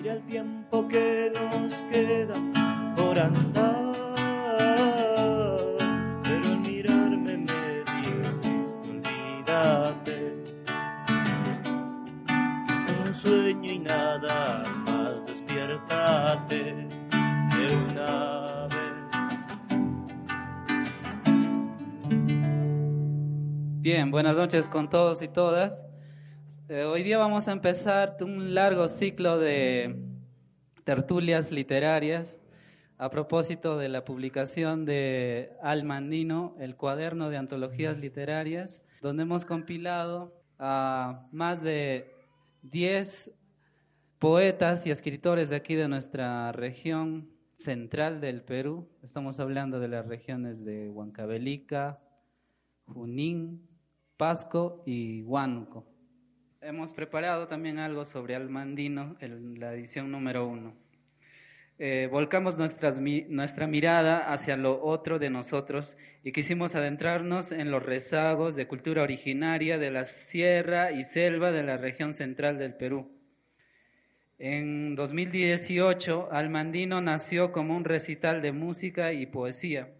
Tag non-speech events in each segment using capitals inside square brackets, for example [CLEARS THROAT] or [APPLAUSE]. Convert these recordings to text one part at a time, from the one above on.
Mira el tiempo que nos queda por andar, pero al mirarme me dijiste, olvídate. Un sueño y nada más, despiértate de una vez. Bien, buenas noches con todos y todas. Eh, hoy día vamos a empezar un largo ciclo de tertulias literarias a propósito de la publicación de Almandino, el cuaderno de antologías literarias, donde hemos compilado a más de 10 poetas y escritores de aquí de nuestra región central del Perú. Estamos hablando de las regiones de Huancavelica, Junín, Pasco y Huánuco hemos preparado también algo sobre Almandino en la edición número uno. Eh, volcamos nuestras, nuestra mirada hacia lo otro de nosotros y quisimos adentrarnos en los rezagos de cultura originaria de la sierra y selva de la región central del Perú. En 2018, Almandino nació como un recital de música y poesía.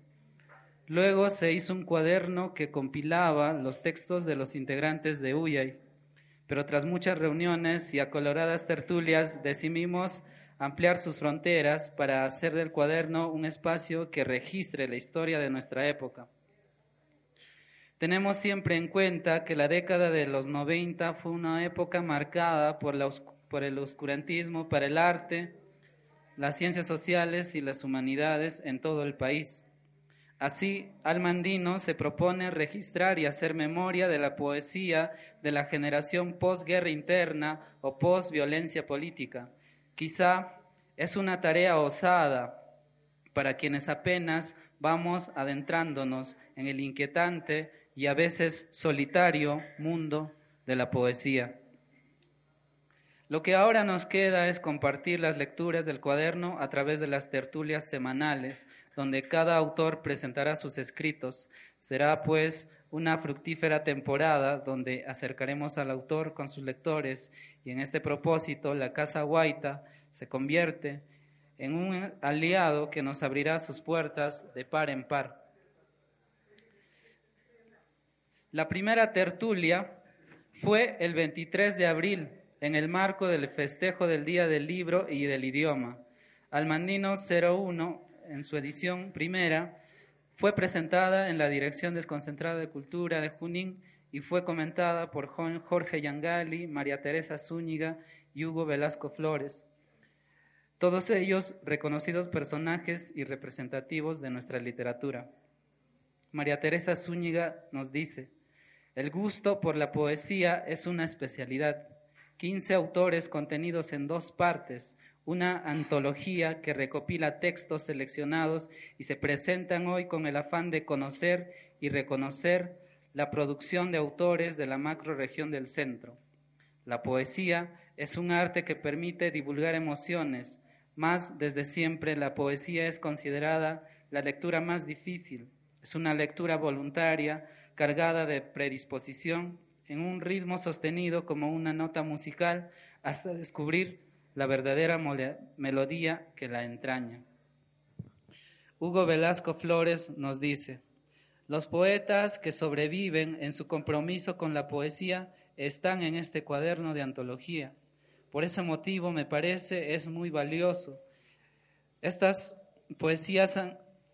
Luego se hizo un cuaderno que compilaba los textos de los integrantes de Uyay pero tras muchas reuniones y acoloradas tertulias decidimos ampliar sus fronteras para hacer del cuaderno un espacio que registre la historia de nuestra época. Tenemos siempre en cuenta que la década de los 90 fue una época marcada por, por el oscurantismo para el arte, las ciencias sociales y las humanidades en todo el país. Así, Almandino se propone registrar y hacer memoria de la poesía de la generación posguerra interna o posviolencia política. Quizá es una tarea osada para quienes apenas vamos adentrándonos en el inquietante y a veces solitario mundo de la poesía. Lo que ahora nos queda es compartir las lecturas del cuaderno a través de las tertulias semanales, donde cada autor presentará sus escritos. Será pues una fructífera temporada donde acercaremos al autor con sus lectores y en este propósito la Casa Guaita se convierte en un aliado que nos abrirá sus puertas de par en par. La primera tertulia fue el 23 de abril en el marco del festejo del Día del Libro y del Idioma. Almandino 01, en su edición primera, fue presentada en la Dirección Desconcentrada de Cultura de Junín y fue comentada por Jorge Yangali, María Teresa Zúñiga y Hugo Velasco Flores, todos ellos reconocidos personajes y representativos de nuestra literatura. María Teresa Zúñiga nos dice, el gusto por la poesía es una especialidad 15 autores contenidos en dos partes, una antología que recopila textos seleccionados y se presentan hoy con el afán de conocer y reconocer la producción de autores de la macroregión del centro. La poesía es un arte que permite divulgar emociones, más desde siempre la poesía es considerada la lectura más difícil. Es una lectura voluntaria, cargada de predisposición en un ritmo sostenido como una nota musical hasta descubrir la verdadera melodía que la entraña. Hugo Velasco Flores nos dice, los poetas que sobreviven en su compromiso con la poesía están en este cuaderno de antología. Por ese motivo me parece es muy valioso. Estas poesías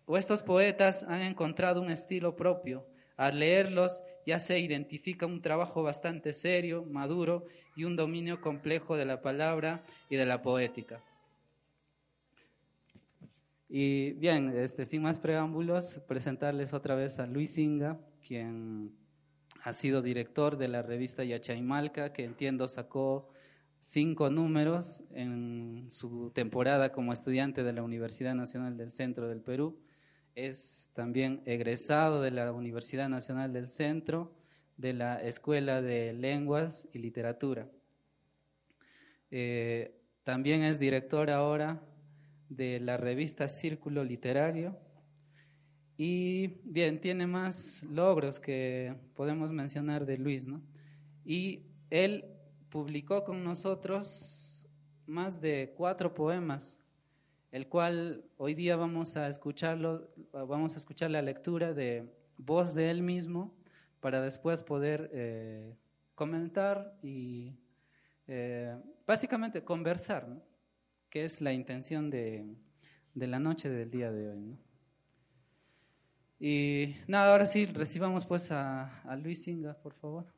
o estos poetas han encontrado un estilo propio. Al leerlos ya se identifica un trabajo bastante serio, maduro y un dominio complejo de la palabra y de la poética. Y bien, este, sin más preámbulos, presentarles otra vez a Luis Inga, quien ha sido director de la revista Yachaymalca, que entiendo sacó cinco números en su temporada como estudiante de la Universidad Nacional del Centro del Perú es también egresado de la Universidad Nacional del Centro, de la Escuela de Lenguas y Literatura. Eh, también es director ahora de la revista Círculo Literario y bien, tiene más logros que podemos mencionar de Luis, ¿no? Y él publicó con nosotros más de cuatro poemas, el cual hoy día vamos a escucharlo, vamos a escuchar la lectura de voz de él mismo para después poder eh, comentar y eh, básicamente conversar, ¿no? que es la intención de, de, la noche del día de hoy. ¿no? Y nada, ahora sí, recibamos pues a, a Luis Singa, por favor.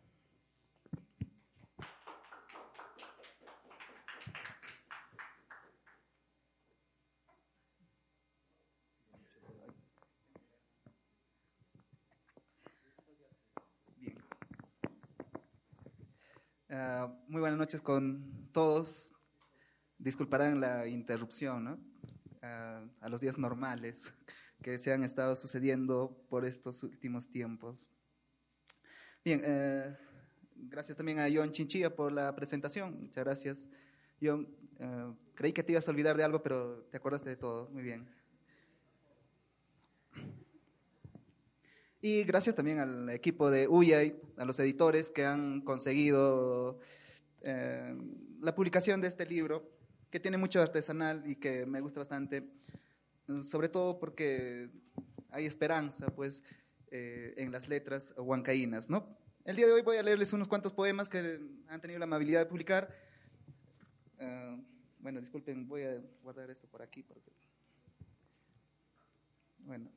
Uh, muy buenas noches con todos. Disculparán la interrupción ¿no? uh, a los días normales que se han estado sucediendo por estos últimos tiempos. Bien, uh, gracias también a John Chinchilla por la presentación. Muchas gracias. John, creí que te ibas a olvidar de algo, pero te acordaste de todo. Muy bien. Y gracias también al equipo de UYAI, a los editores que han conseguido eh, la publicación de este libro, que tiene mucho artesanal y que me gusta bastante, sobre todo porque hay esperanza, pues, eh, en las letras huancaínas, ¿no? El día de hoy voy a leerles unos cuantos poemas que han tenido la amabilidad de publicar. Uh, bueno, disculpen, voy a guardar esto por aquí. Porque... Bueno,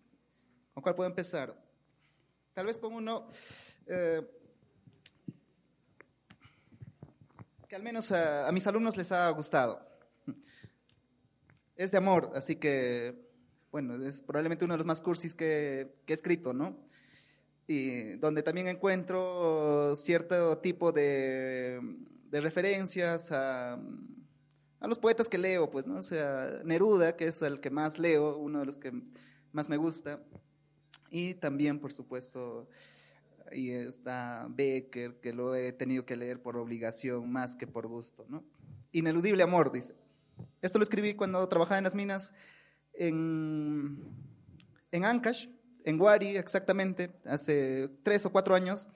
¿con cuál puedo empezar? Tal vez con uno eh, que al menos a, mis alumnos les ha gustado. Es de amor, así que, bueno, es probablemente uno de los más cursis que, que he escrito, ¿no? Y donde también encuentro cierto tipo de, de referencias a, a, los poetas que leo, pues, ¿no? O sea, Neruda, que es el que más leo, uno de los que más me gusta. Y también, por supuesto, ahí está Becker, que lo he tenido que leer por obligación más que por gusto. ¿no? Ineludible amor, dice. Esto lo escribí cuando trabajaba en las minas en, en Ancash, en Wari exactamente, hace tres o cuatro años,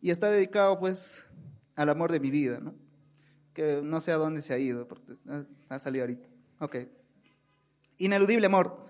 y está dedicado pues al amor de mi vida, ¿no? que no sé a dónde se ha ido, porque ha salido ahorita. Ok. Ineludible amor,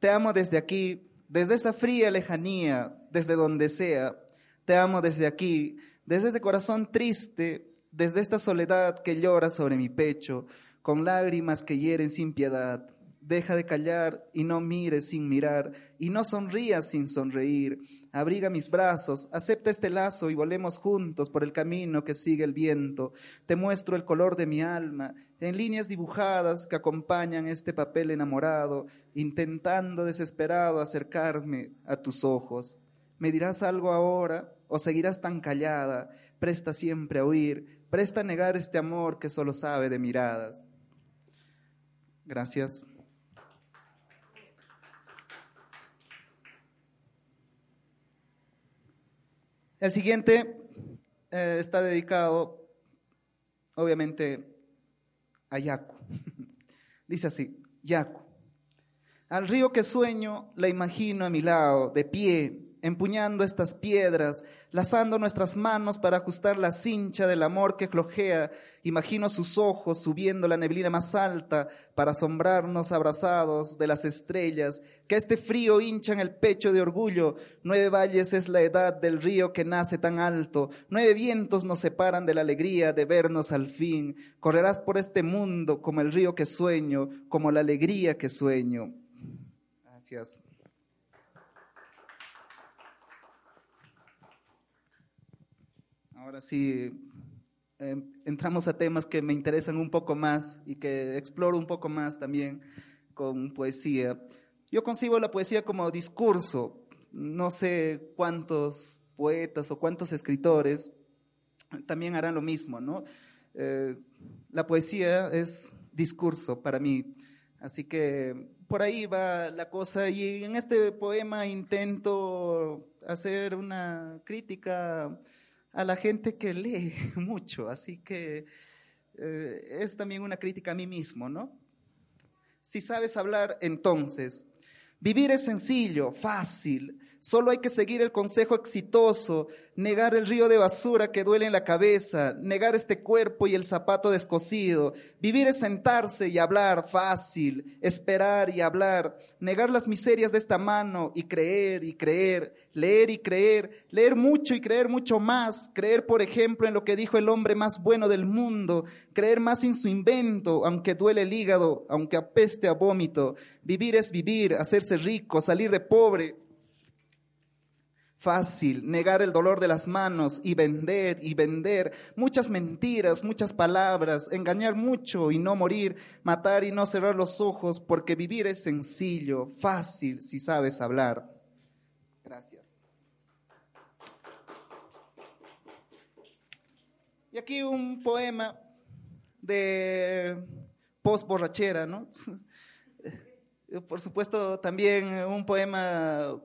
te amo desde aquí, desde esta fría lejanía, desde donde sea, te amo desde aquí, desde ese corazón triste, desde esta soledad que llora sobre mi pecho, con lágrimas que hieren sin piedad. Deja de callar y no mires sin mirar, y no sonrías sin sonreír. Abriga mis brazos, acepta este lazo y volemos juntos por el camino que sigue el viento. Te muestro el color de mi alma, en líneas dibujadas que acompañan este papel enamorado, intentando desesperado acercarme a tus ojos. ¿Me dirás algo ahora o seguirás tan callada? Presta siempre a oír, presta a negar este amor que solo sabe de miradas. Gracias. El siguiente eh, está dedicado, obviamente, a Yaku. [LAUGHS] Dice así, Yaku. Al río que sueño, la imagino a mi lado, de pie, empuñando estas piedras, lazando nuestras manos para ajustar la cincha del amor que flojea. Imagino sus ojos subiendo la neblina más alta para asombrarnos abrazados de las estrellas, que este frío hincha en el pecho de orgullo. Nueve valles es la edad del río que nace tan alto. Nueve vientos nos separan de la alegría de vernos al fin. Correrás por este mundo como el río que sueño, como la alegría que sueño. Gracias. Ahora sí, eh, entramos a temas que me interesan un poco más y que exploro un poco más también con poesía. Yo concibo la poesía como discurso. No sé cuántos poetas o cuántos escritores también harán lo mismo, ¿no? Eh, la poesía es discurso para mí. Así que por ahí va la cosa y en este poema intento hacer una crítica a la gente que lee [LAUGHS] mucho, así que eh, es también una crítica a mí mismo, ¿no? Si sabes hablar, entonces, vivir es sencillo, fácil, Solo hay que seguir el consejo exitoso, negar el río de basura que duele en la cabeza, negar este cuerpo y el zapato descosido. Vivir es sentarse y hablar fácil, esperar y hablar, negar las miserias de esta mano y creer y creer, leer y creer, leer mucho y creer mucho más, creer por ejemplo en lo que dijo el hombre más bueno del mundo, creer más en su invento, aunque duele el hígado, aunque apeste a vómito. Vivir es vivir, hacerse rico, salir de pobre fácil, negar el dolor de las manos y vender y vender, muchas mentiras, muchas palabras, engañar mucho y no morir, matar y no cerrar los ojos, porque vivir es sencillo, fácil, si sabes hablar. Gracias. Y aquí un poema de post borrachera, ¿no? [LAUGHS] Por supuesto, también un poema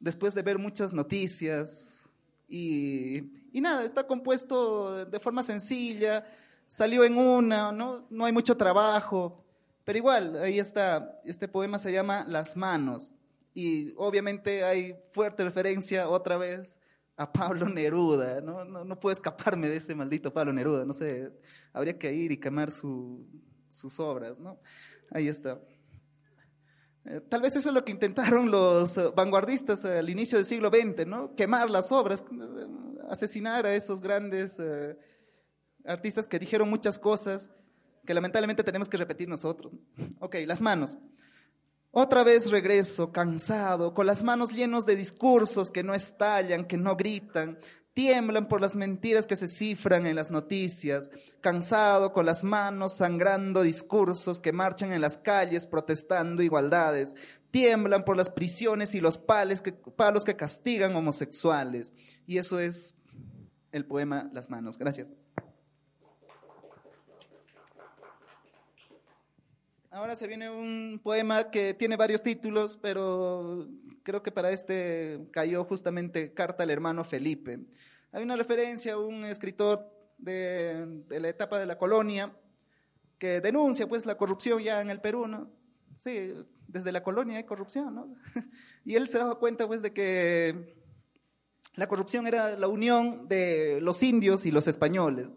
después de ver muchas noticias y, nada, está compuesto de forma sencilla, salió en una, ¿no? no hay mucho trabajo, pero igual, ahí está, este poema se llama Las manos y obviamente hay fuerte referencia otra vez a Pablo Neruda, ¿no? No, puedo escaparme de ese maldito Pablo Neruda, no sé, habría que ir y quemar sus obras, ¿no? Ahí está. Eh, tal vez eso es lo que intentaron los eh, vanguardistas al inicio del siglo XX, ¿no? Quemar las obras, eh, asesinar a esos grandes artistas que dijeron muchas cosas que lamentablemente tenemos que repetir nosotros. Ok, las manos. Otra vez regreso, cansado, con las manos llenos de discursos que no estallan, que no gritan, tiemblan por las mentiras que se cifran en las noticias, cansado con las manos sangrando discursos que marchan en las calles protestando igualdades, tiemblan por las prisiones y los palos que, palos que castigan homosexuales. Y eso es el poema Las manos. Gracias. Ahora se viene un poema que tiene varios títulos, pero creo que para este cayó justamente Carta al hermano Felipe. Hay una referencia a un escritor de, la etapa de la colonia que denuncia pues la corrupción ya en el Perú, ¿no? Sí, desde la colonia hay corrupción, ¿no? [LAUGHS] Y él se daba cuenta pues de que la corrupción era la unión de los indios y los españoles.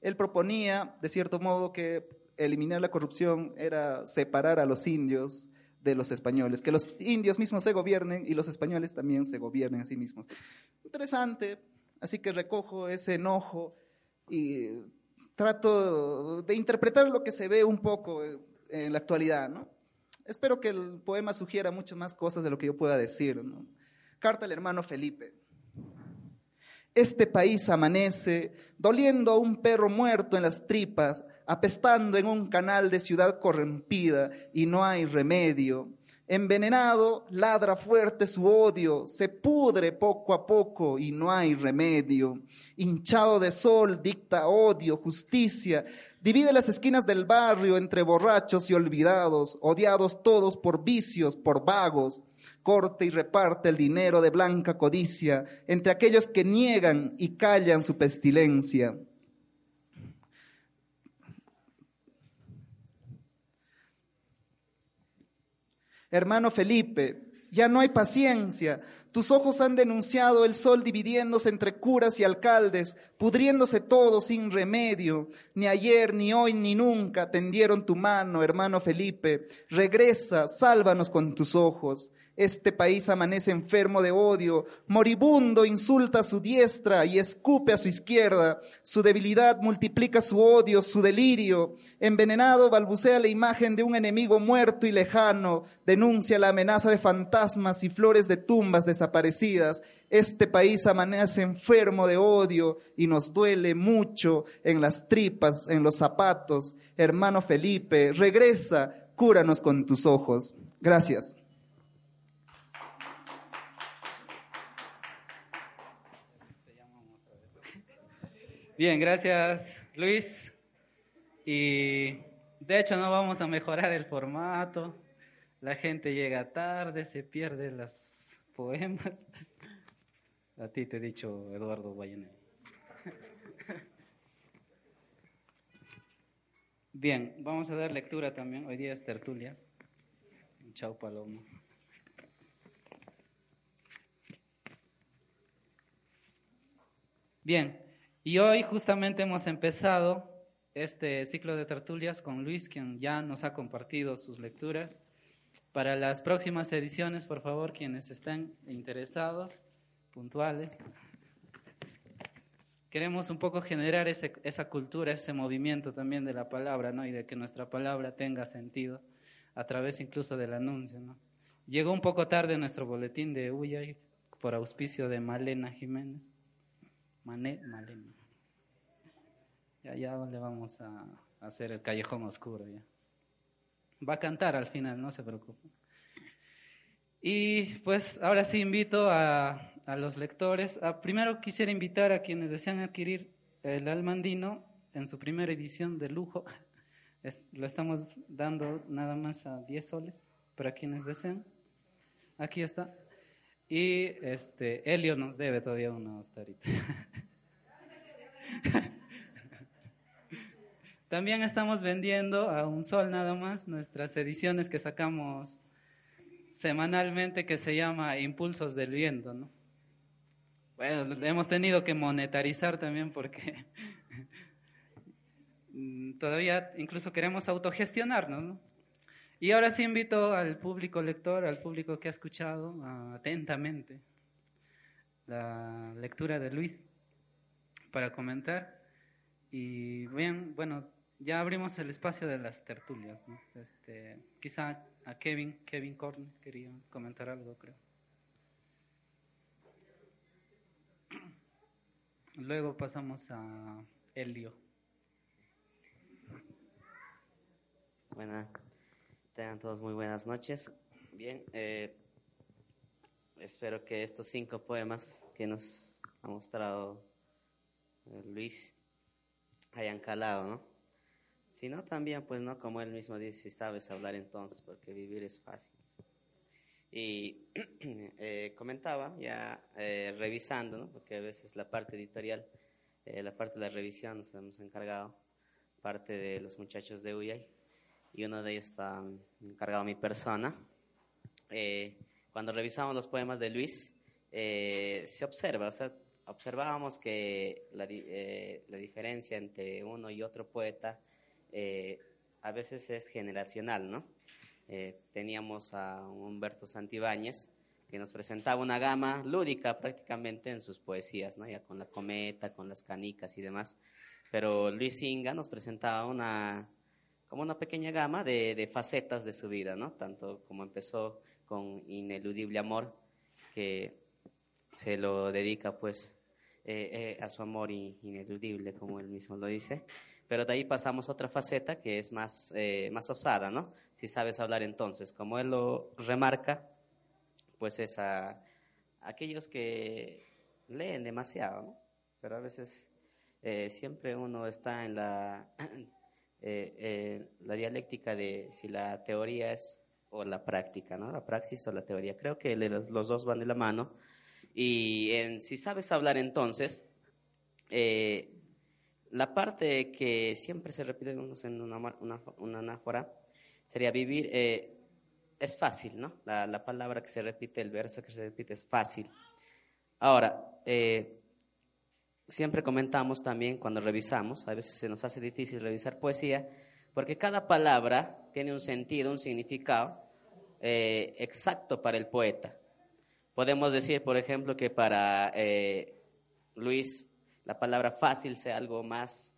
Él proponía, de cierto modo, que eliminar la corrupción era separar a los indios de los españoles, que los indios mismos se gobiernen y los españoles también se gobiernen a sí mismos. Interesante, así que recojo ese enojo y trato de interpretar lo que se ve un poco en la actualidad, ¿no? Espero que el poema sugiera muchas más cosas de lo que yo pueda decir. Carta al hermano Felipe. Este país amanece doliendo a un perro muerto en las tripas, apestando en un canal de ciudad corrompida y no hay remedio. Envenenado, ladra fuerte su odio, se pudre poco a poco y no hay remedio. Hinchado de sol, dicta odio, justicia, divide las esquinas del barrio entre borrachos y olvidados, odiados todos por vicios, por vagos. Corte y reparte el dinero de blanca codicia entre aquellos que niegan y callan su pestilencia. Hermano Felipe, ya no hay paciencia. Tus ojos han denunciado el sol dividiéndose entre curas y alcaldes, pudriéndose todo sin remedio. Ni ayer, ni hoy, ni nunca tendieron tu mano, hermano Felipe. Regresa, sálvanos con tus ojos. Este país amanece enfermo de odio, moribundo insulta a su diestra y escupe a su izquierda. Su debilidad multiplica su odio, su delirio. Envenenado balbucea la imagen de un enemigo muerto y lejano. Denuncia la amenaza de fantasmas y flores de tumbas desaparecidas. Este país amanece enfermo de odio y nos duele mucho en las tripas, en los zapatos. Hermano Felipe, regresa, cúranos con tus ojos. Gracias. Bien, gracias Luis. Y de hecho no vamos a mejorar el formato. La gente llega tarde, se pierde los poemas. A ti te he dicho Eduardo Guayané. Bien, vamos a dar lectura también. Hoy día es tertulias. Chao Paloma. Bien, y hoy justamente hemos empezado este ciclo de tertulias con Luis, quien ya nos ha compartido sus lecturas. Para las próximas ediciones, por favor, quienes estén interesados, puntuales, queremos un poco generar ese, esa cultura, ese movimiento también de la palabra, ¿no? Y de que nuestra palabra tenga sentido a través incluso del anuncio, ¿no? Llegó un poco tarde nuestro boletín de Uyay por auspicio de Malena Jiménez. Mané, Malena. Ya, ya le vamos a hacer el callejón oscuro ya. Va a cantar al final, no se preocupe. Y pues ahora sí invito a, a los lectores. A, primero quisiera invitar a quienes desean adquirir el Almandino en su primera edición de lujo. Lo estamos dando nada más a 10 soles para quienes desean. Aquí está. Y este, Helio nos debe todavía uno hasta ahorita. [LAUGHS] También estamos vendiendo a un sol nada más nuestras ediciones que sacamos semanalmente que se llama Impulsos del Viento, ¿no? Bueno, hemos tenido que monetarizar también porque [LAUGHS] todavía incluso queremos autogestionarnos, ¿no? Y ahora sí invito al público lector, al público que ha escuchado atentamente la lectura de Luis para comentar. Y bien, bueno, ya abrimos el espacio de las tertulias. Este, quizá a Kevin, Kevin Korn quería comentar algo, creo. Luego pasamos a Elio. Buenas, tengan todos muy buenas noches. Bien, eh, espero que estos cinco poemas que nos ha mostrado eh, Luis hayan calado, ¿no? Si no, también, pues, ¿no? Como él mismo dice, si sabes hablar entonces, porque vivir es fácil. Y [CLEARS THROAT] eh, comentaba, ya eh, revisando, ¿no? porque a veces la parte editorial, eh, la parte de la revisión nos hemos encargado, parte de los muchachos de UYAI, y uno de ellos está encargado a mi persona. cuando revisamos los poemas de Luis, se observa, o sea, observábamos que la, la, diferencia entre uno y otro poeta a veces es generacional, ¿no? Eh, teníamos a Humberto Santibáñez, que nos presentaba una gama lúdica prácticamente en sus poesías, ¿no? ya con la cometa, con las canicas y demás. Pero Luis Inga nos presentaba una, como una pequeña gama de, facetas de su vida, ¿no? tanto como empezó con Ineludible Amor, que se lo dedica pues eh, eh, a su amor ineludible, como él mismo lo dice. Pero de ahí pasamos a otra faceta que es más, más osada, ¿no? si sabes hablar entonces. Como él lo remarca, pues es a, aquellos que leen demasiado, pero a veces eh, siempre uno está en la, eh, la dialéctica de si la teoría es o la práctica, ¿no? La praxis o la teoría. Creo que los dos van de la mano. Y si sabes hablar entonces, eh, la parte que siempre se repite en una anáfora sería vivir, eh, es fácil, ¿no? La, palabra que se repite, el verso que se repite es fácil. Ahora, eh, siempre comentamos también cuando revisamos, a veces se nos hace difícil revisar poesía, porque cada palabra tiene un sentido, un significado eh, exacto para el poeta. Podemos decir, por ejemplo, que para Luis la palabra fácil sea algo más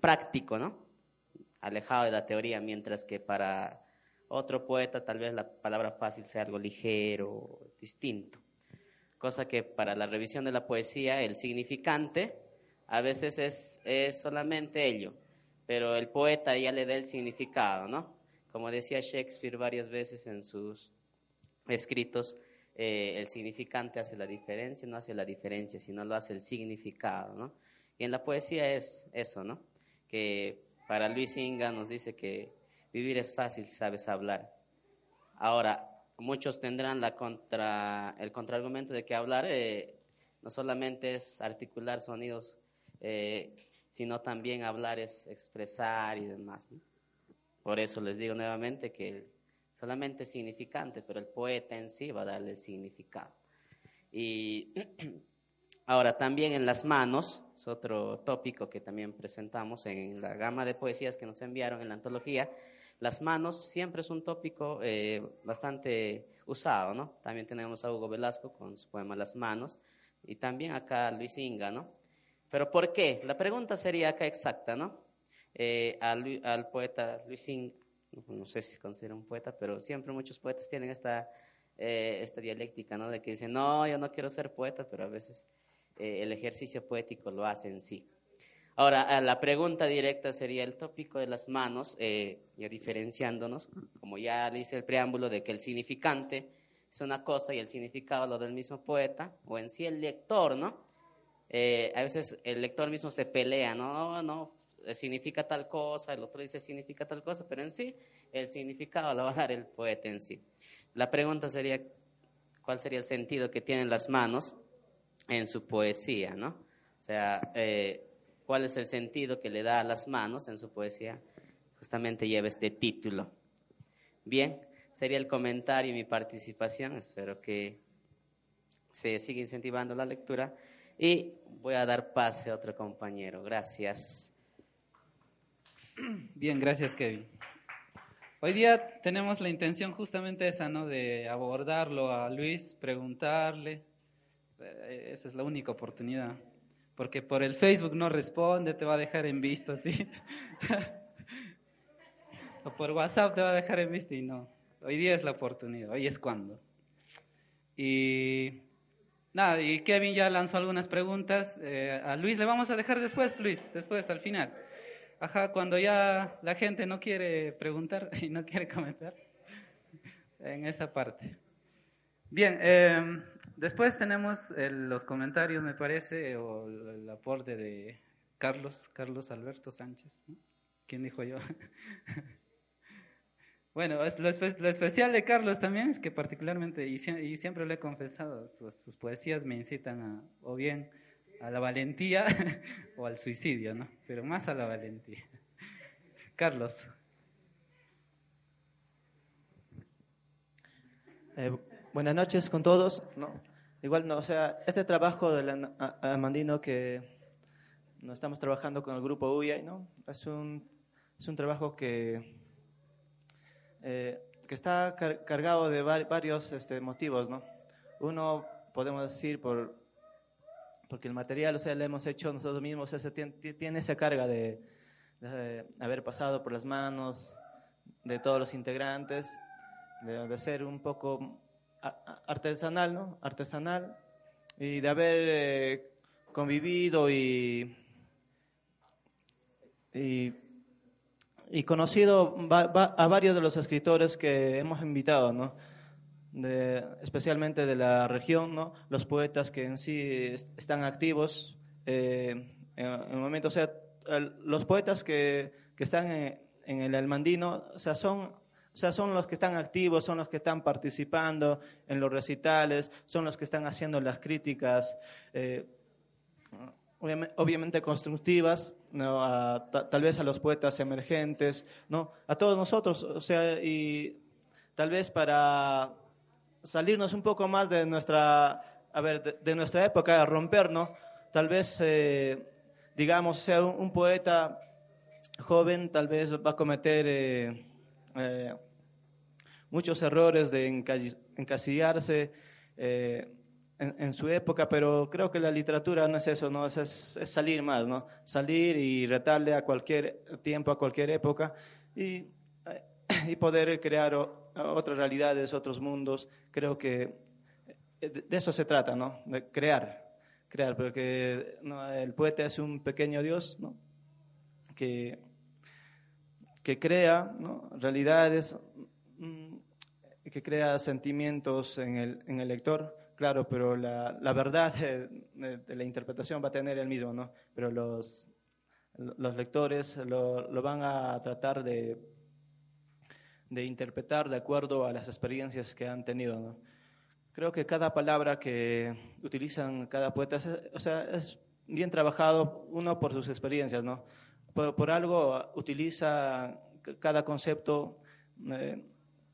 práctico, ¿no? alejado de la teoría, mientras que para otro poeta tal vez la palabra fácil sea algo ligero, distinto. Cosa que para la revisión de la poesía el significante a veces es, es solamente ello, pero el poeta ya le da el significado, ¿no? Como decía Shakespeare varias veces en sus escritos, eh, el significante hace la diferencia, no hace la diferencia, sino lo hace el significado, ¿no? Y en la poesía es eso, ¿no? Que para Luis Inga nos dice que vivir es fácil sabes hablar. Ahora, muchos tendrán la contra, el contraargumento de que hablar eh, no solamente es articular sonidos, eh, sino también hablar es expresar y demás. Por eso les digo nuevamente que solamente es significante, pero el poeta en sí va a darle el significado. Y [CLEARS THROAT] Ahora, también en las manos, es otro tópico que también presentamos en la gama de poesías que nos enviaron en la antología. Las manos siempre es un tópico eh, bastante usado, ¿no? También tenemos a Hugo Velasco con su poema Las manos y también acá Luis Inga, ¿no? Pero ¿por qué? La pregunta sería acá exacta, ¿no? Eh, al, poeta Luis Inga, no sé si se considera un poeta, pero siempre muchos poetas tienen esta, eh, esta dialéctica, ¿no? De que dicen, no, yo no quiero ser poeta, pero a veces el ejercicio poético lo hace en sí. Ahora, la pregunta directa sería el tópico de las manos, eh, ya diferenciándonos, como ya dice el preámbulo, de que el significante es una cosa y el significado lo del mismo poeta, o en sí el lector, ¿no? Eh, a veces el lector mismo se pelea, no, no, significa tal cosa, el otro dice significa tal cosa, pero en sí el significado lo va a dar el poeta en sí. La pregunta sería, ¿cuál sería el sentido que tienen las manos en su poesía, ¿no? O sea, eh, ¿cuál es el sentido que le da a las manos en su poesía? Justamente lleva este título. Bien, sería el comentario y mi participación. Espero que se siga incentivando la lectura. Y voy a dar pase a otro compañero. Gracias. Bien, gracias Kevin. Hoy día tenemos la intención justamente esa, ¿no? De abordarlo a Luis, preguntarle. Eh, esa es la única oportunidad. Porque por el Facebook no responde, te va a dejar en visto, ¿sí? [LAUGHS] o por WhatsApp te va a dejar en visto y no. Hoy día es la oportunidad, hoy es cuando. Y nada, y Kevin ya lanzó algunas preguntas. Eh, a Luis le vamos a dejar después, Luis, después, al final. Ajá, cuando ya la gente no quiere preguntar [LAUGHS] y no quiere comentar, en esa parte. Bien, eh, después tenemos los comentarios, me parece, o el, aporte de Carlos, Carlos Alberto Sánchez. ¿Quién dijo yo? [LAUGHS] bueno, lo, especial de Carlos también es que particularmente, y, siempre lo he confesado, sus, poesías me incitan a, o bien a la valentía [LAUGHS] o al suicidio, ¿no? Pero más a la valentía. [LAUGHS] Carlos. Eh, buenas noches con todos. No, igual, no, o sea, este trabajo del Amandino que no estamos trabajando con el grupo UIA, ¿no? Es un, es un trabajo que, eh, que está cargado de varios este, motivos, ¿no? Uno, podemos decir, por porque el material, o sea, lo hemos hecho nosotros mismos, o sea, tiene, esa carga de, haber pasado por las manos de todos los integrantes, de, ser un poco artesanal, ¿no? Artesanal, y de haber eh, convivido y, y, conocido a varios de los escritores que hemos invitado, ¿no? especialmente de la región, ¿no? los poetas que en sí están activos eh, en, el momento, o sea, los poetas que, que están en, el Almandino, o sea, son, o sea, son los que están activos, son los que están participando en los recitales, son los que están haciendo las críticas, eh, obviamente, constructivas, tal vez a los poetas emergentes, ¿no? a todos nosotros, o sea, y tal vez para salirnos un poco más de nuestra, a ver, de, nuestra época, rompernos, tal vez, eh, digamos, sea un, poeta joven, tal vez va a cometer eh, eh, muchos errores de encasillarse en, su época, pero creo que la literatura no es eso, ¿no? Es, es, salir más, ¿no? Salir y retarle a cualquier tiempo, a cualquier época y, y poder crear otras realidades, otros mundos. Creo que eh, de eso se trata, ¿no? De crear, crear, porque el poeta es un pequeño Dios, ¿no? Que, que crea realidades, mm, que crea sentimientos en el, en el lector, claro, pero la, la verdad de, la interpretación va a tener el mismo, ¿no? Pero los, los lectores lo, lo van a tratar de de interpretar de acuerdo a las experiencias que han tenido. Creo que cada palabra que utilizan cada poeta o sea, es bien trabajado, uno por sus experiencias, ¿no? Por, algo utiliza cada concepto, eh,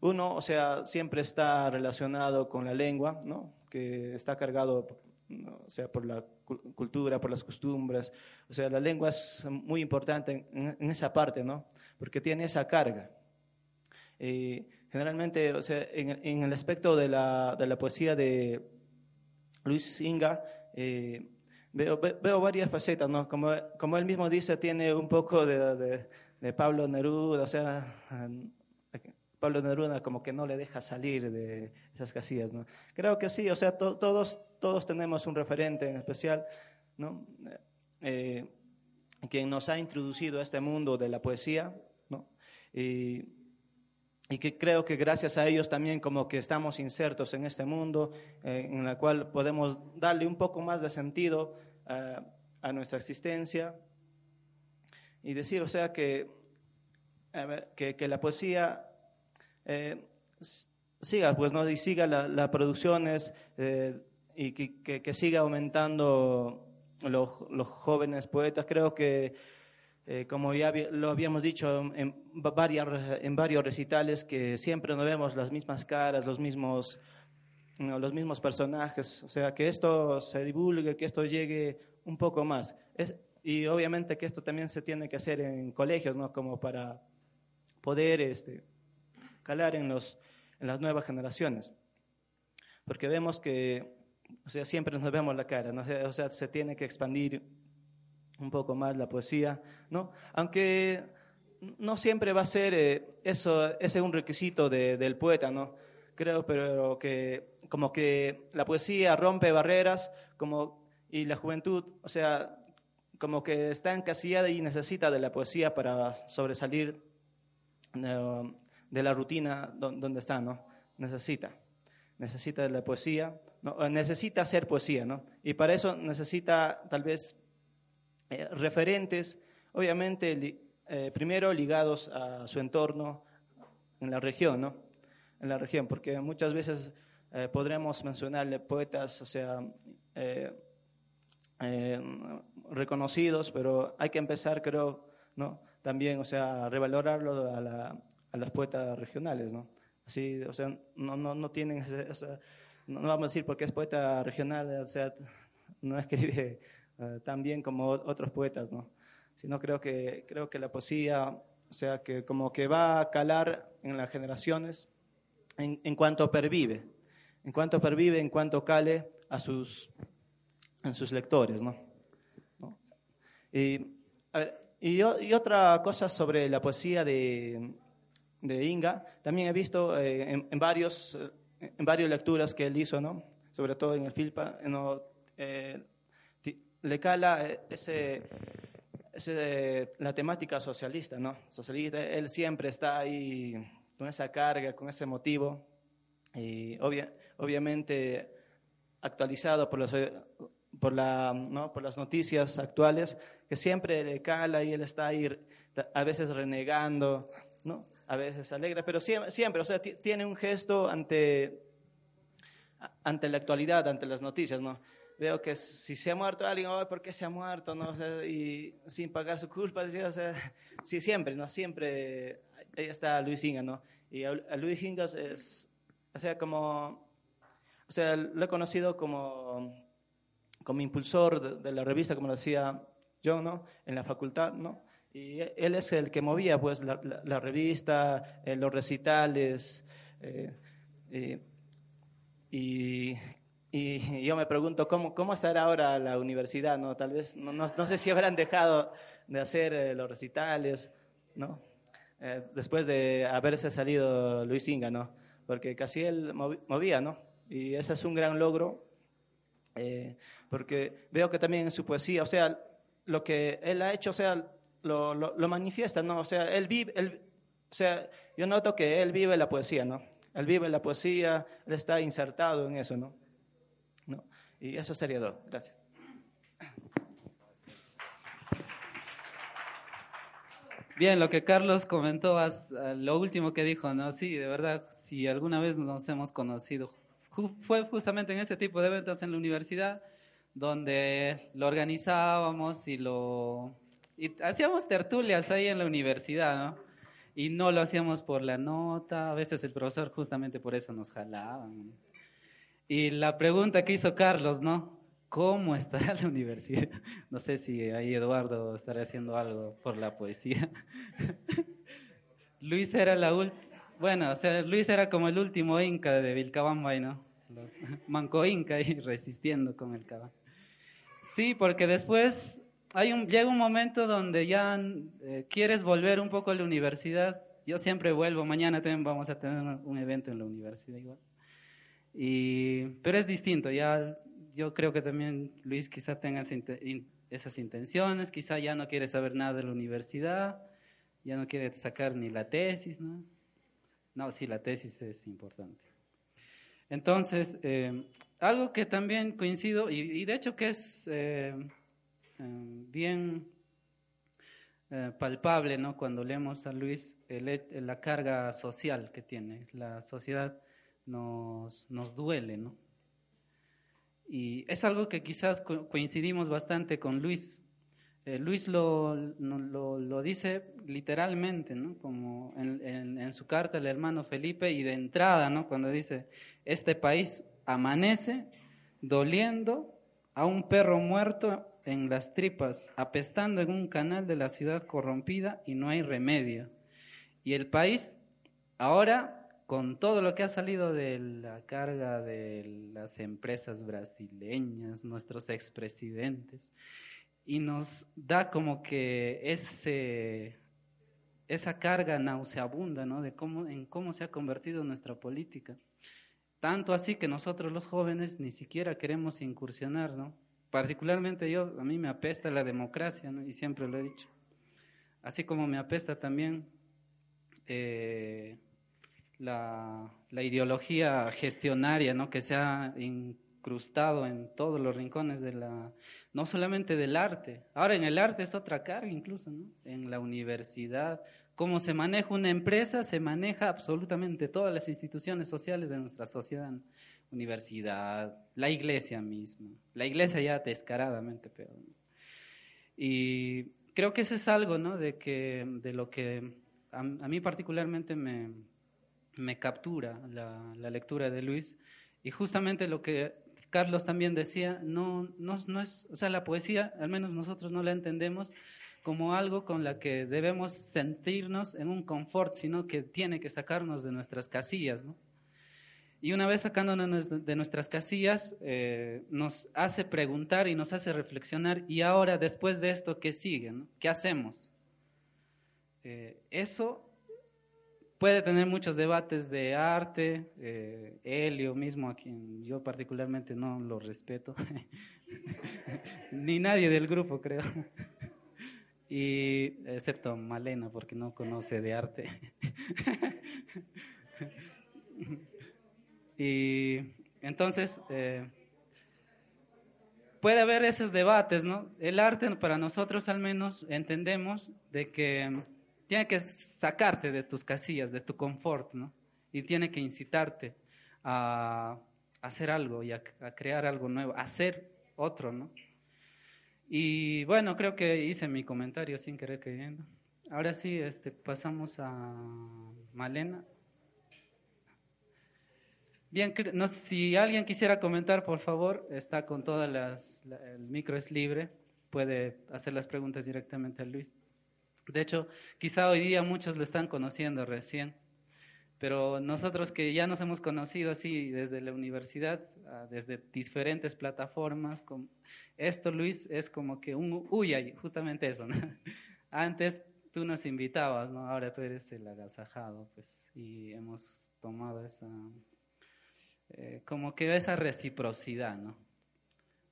uno, o sea, siempre está relacionado con la lengua, ¿no? Que está cargado o sea, por la cu- cultura, por las costumbres. O sea, la lengua es muy importante en, en esa parte, ¿no? Porque tiene esa carga. Y generalmente, o sea, en, en el aspecto de la, de la poesía de Luis Inga, eh, veo, ve- veo varias facetas, ¿no? Como, como él mismo dice, tiene un poco de, de- de Pablo Neruda, o sea, Pablo Neruda como que no le deja salir de esas casillas, ¿no? Creo que sí, o sea, to- todos, todos tenemos un referente en especial, ¿no? Eh, quien nos ha introducido a este mundo de la poesía, ¿no? Y, y que creo que gracias a ellos también como que estamos insertos en este mundo eh, en el cual podemos darle un poco más de sentido eh, a nuestra existencia y decir, o sea, que, que, la poesía eh, siga, pues, ¿no? Y siga las la producciones eh, y que- que siga aumentando los, los jóvenes poetas. Creo que, eh, como ya lo habíamos dicho en, va- varias, en varios recitales, que siempre no vemos las mismas caras, los mismos, no, los mismos personajes. O sea, que esto se divulgue, que esto llegue un poco más. Es- y obviamente que esto también se tiene que hacer en colegios, ¿no? Como para poder este, calar en, los, en las nuevas generaciones. Porque vemos que, o sea, siempre nos vemos la cara, ¿no? O sea, se tiene que expandir un poco más la poesía, ¿no? Aunque no siempre va a ser eh, eso, ese es un requisito de- del poeta, ¿no? Creo, pero que como que la poesía rompe barreras, como y la juventud, o sea, como que está encasillada y necesita de la poesía para sobresalir eh, de la rutina don- donde está, ¿no? Necesita, necesita de la poesía, necesita hacer poesía, ¿no? Y para eso necesita tal vez eh, referentes, obviamente, li- eh, primero ligados a su entorno en la región, ¿no? En la región, porque muchas veces eh, podremos mencionarle poetas, o sea, eh, reconocidos, pero hay que empezar, creo, ¿no? También, o sea, revalorarlo a, la- a los poetas regionales, ¿no? Así, o sea, no, no, no tienen, o no, no vamos a decir porque es poeta regional, o sea, no escribe eh, tan bien como otros poetas, ¿no? Sino creo que, creo que la poesía, o sea, que como que va a calar en las generaciones en, en cuanto pervive, en cuanto pervive, en cuanto cale a sus, en sus lectores, ¿no? Y, a ver, y, y otra cosa sobre la poesía de, de Inga, también he visto eh, en, varios, eh, en varias lecturas que él hizo, ¿no? Sobre todo en el FILPA, ¿no? Le cala eh, ese, ese, la temática socialista, ¿no? Socialista, él siempre está ahí con esa carga, con ese motivo, y obvia- obviamente actualizado por, por, la, ¿no? por las noticias actuales, que siempre le cala y él está ahí a veces renegando, ¿no? a veces alegre, pero siempre, siempre o sea, ti- tiene un gesto ante, ante la actualidad, ante las noticias, ¿no? Veo que si se ha muerto alguien, "Ay, ¿por qué se ha muerto? ¿no? O sea, y sin pagar su culpa, decía, o sea, [LAUGHS] sí, siempre, ¿no? Siempre, ahí está Luis Inga, ¿no? Y a, a Luis Inga es, o sea, como, o sea, lo he conocido como, como impulsor de, de la revista, como lo decía yo, ¿no? En la facultad, ¿no? Y él es el que movía, pues, la, la- la revista, eh, los recitales, eh, eh, y, y [LAUGHS] yo me pregunto cómo, cómo estará ahora la universidad, ¿no? Tal vez, no, no, no sé si habrán dejado de hacer eh, los recitales, ¿no? Eh, después de haberse salido Luis Inga, ¿no? Porque casi él movía, ¿no? Y ese es un gran logro, eh, porque veo que también en su poesía, o sea, lo que él ha hecho, o sea, lo, lo, lo manifiesta, ¿no? O sea, él vive, él, o sea, yo noto que él vive la poesía, ¿no? Él vive la poesía, él está insertado en eso, ¿no? Y eso sería todo. Gracias. Bien, lo que Carlos comentó, lo último que dijo, ¿no? Sí, de verdad, si alguna vez nos hemos conocido, fue justamente en este tipo de eventos en la universidad, donde lo organizábamos y lo... Hacíamos tertulias ahí en la universidad, ¿no? Y no lo hacíamos por la nota, a veces el profesor justamente por eso nos jalaba. Y la pregunta que hizo Carlos, ¿no? ¿Cómo estará [LAUGHS] la universidad? No sé si ahí Eduardo estará haciendo algo por la poesía. [LAUGHS] Luis era la última, bueno, o sea, Luis era como el último inca de Vilcabamba, ¿no? Los [LAUGHS] manco inca ahí resistiendo con el cabal. Sí, porque después hay un, llega un momento donde ya eh, quieres volver un poco a la universidad. Yo siempre vuelvo, mañana también vamos a tener un evento en la universidad igual. Y, pero es distinto, ya yo creo que también Luis quizá tenga esas intenciones, quizá ya no quiere saber nada de la universidad, ya no quiere sacar ni la tesis, ¿no? No, sí, la tesis es importante. Entonces, eh, algo que también coincido, y, de hecho que es eh, eh, bien palpable, ¿no? Cuando leemos a Luis, la carga social que tiene. La sociedad nos, nos duele, ¿no? Y es algo que quizás coincidimos bastante con Luis. Eh, Luis lo, lo, lo, dice literalmente, ¿no? como en, en, su carta al hermano Felipe y de entrada, ¿no? cuando dice, este país amanece doliendo a un perro muerto en las tripas, apestando en un canal de la ciudad corrompida y no hay remedio. Y el país ahora con todo lo que ha salido de la carga de las empresas brasileñas, nuestros expresidentes, y nos da como que ese, esa carga nauseabunda ¿no? de cómo, en cómo se ha convertido nuestra política. Tanto así que nosotros los jóvenes ni siquiera queremos incursionar, ¿no? Particularmente yo, a mí me apesta la democracia, ¿no? Y siempre lo he dicho. Así como me apesta también eh, la, ideología gestionaria, ¿no? Que se ha incrustado en todos los rincones de la, no solamente del arte. Ahora en el arte es otra carga incluso, ¿no? En la universidad, cómo se maneja una empresa, se maneja absolutamente todas las instituciones sociales de nuestra sociedad. Universidad, la iglesia misma, la iglesia ya descaradamente peor. Y creo que eso es algo, ¿no? De que, de lo que a mí particularmente me, me captura la, lectura de Luis. Y justamente lo que Carlos también decía, no, no, no es, o sea, la poesía, al menos nosotros no la entendemos como algo con la que debemos sentirnos en un confort, sino que tiene que sacarnos de nuestras casillas, ¿no? Y una vez sacándonos de nuestras casillas, eh, nos hace preguntar y nos hace reflexionar, y ahora, después de esto, ¿qué sigue? ¿Qué hacemos? Eh, eso puede tener muchos debates de arte, eh, Helio mismo, a quien yo particularmente no lo respeto, [LAUGHS] ni nadie del grupo creo, [LAUGHS] y excepto Malena porque no conoce de arte. [LAUGHS] y entonces eh, puede haber esos debates, ¿no? El arte para nosotros al menos entendemos de que tiene que sacarte de tus casillas, de tu confort, ¿no? Y tiene que incitarte a, hacer algo y a, crear algo nuevo, a hacer otro, ¿no? Y bueno, creo que hice mi comentario sin querer queriendo. Ahora sí, este, pasamos a Malena. Bien, no, si alguien quisiera comentar, por favor, está con todas las, el micro es libre, puede hacer las preguntas directamente a Luis. De hecho, quizá hoy día muchos lo están conociendo recién, pero nosotros que ya nos hemos conocido así desde la universidad, desde diferentes plataformas, esto Luis es como que un, uy, justamente eso, [LAUGHS] Antes tú nos invitabas, ¿no? Ahora tú eres el agasajado, pues, y hemos tomado esa, eh, como que esa reciprocidad, ¿no?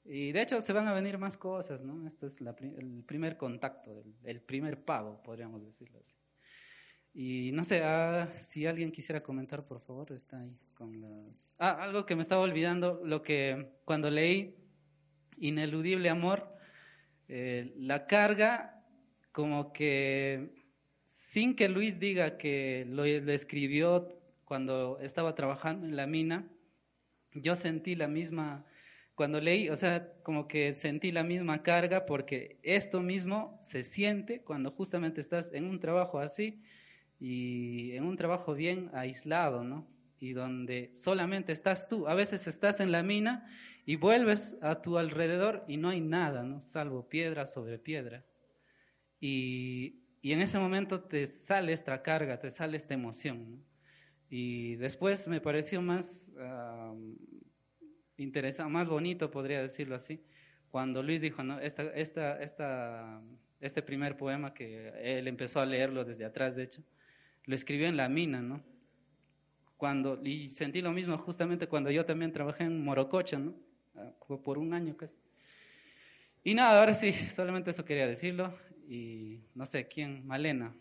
Y de hecho se van a venir más cosas, ¿no? Esto es el primer contacto, el, primer pago, podríamos decirlo así. Y no sé, ah, si alguien quisiera comentar, por favor, está ahí con. Ah, algo que me estaba olvidando, lo que cuando leí Ineludible Amor, eh, la carga como que sin que Luis diga que lo, lo escribió cuando estaba trabajando en la mina, yo sentí la misma cuando leí, o sea, como que sentí la misma carga porque esto mismo se siente cuando justamente estás en un trabajo así y en un trabajo bien aislado, ¿no? Y donde solamente estás tú. A veces estás en la mina Y vuelves a tu alrededor y no hay nada, ¿no? Salvo piedra sobre piedra. Y, y en ese momento te sale esta carga, te sale esta emoción, ¿no? Y después me pareció más interesante, más bonito, podría decirlo así, cuando Luis dijo, ¿no? Esta, esta, esta, este primer poema que él empezó a leerlo desde atrás, de hecho, lo escribió en la mina, ¿no? Cuando, y sentí lo mismo justamente cuando yo también trabajé en Morococha, ¿no? Ah, por un año casi. Y nada, ahora sí, solamente eso quería decirlo. Y no sé, ¿quién? Malena.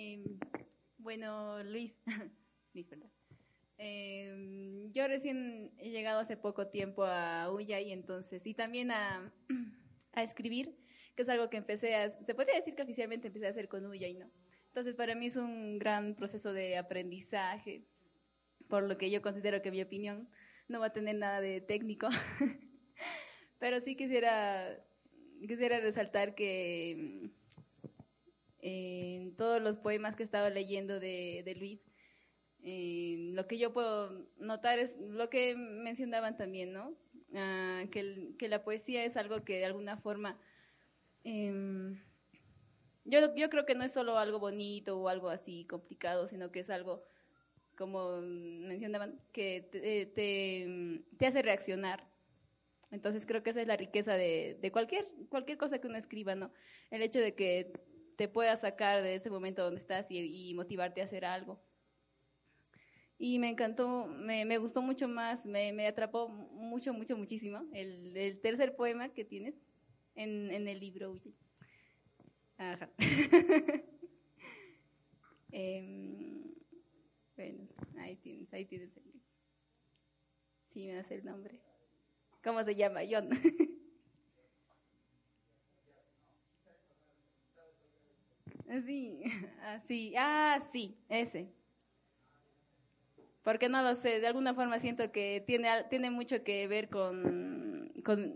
Eh, bueno, Luis, [LAUGHS] Luis, perdón. Eh, yo recién he llegado hace poco tiempo a Uya y entonces, y también a, [CLEARS THROAT] a, escribir, que es algo que empecé a, se podría decir que oficialmente empecé a hacer con Uya y no. Entonces, para mí es un gran proceso de aprendizaje, por lo que yo considero que mi opinión no va a tener nada de técnico, [LAUGHS] pero sí quisiera, quisiera resaltar que en todos los poemas que he estado leyendo de, de Luis, eh, lo que yo puedo notar es lo que mencionaban también, ¿no? Ah, que, que, la poesía es algo que de alguna forma... Eh, yo, yo creo que no es solo algo bonito o algo así complicado, sino que es algo, como mencionaban, que te, te, te hace reaccionar. Entonces creo que esa es la riqueza de, de cualquier, cualquier cosa que uno escriba, ¿no? El hecho de que te pueda sacar de ese momento donde estás y, motivarte a hacer algo. Y me encantó, me, gustó mucho más, me, atrapó mucho, mucho, muchísimo el, tercer poema que tienes en, el libro. Ajá. [LAUGHS] eh, bueno, ahí tienes, ahí tienes. Sí, me hace el nombre. ¿Cómo se llama? John. [LAUGHS] Sí, [LAUGHS] así, ah, sí, ese. Porque no lo sé, de alguna forma siento que tiene, tiene mucho que ver con, con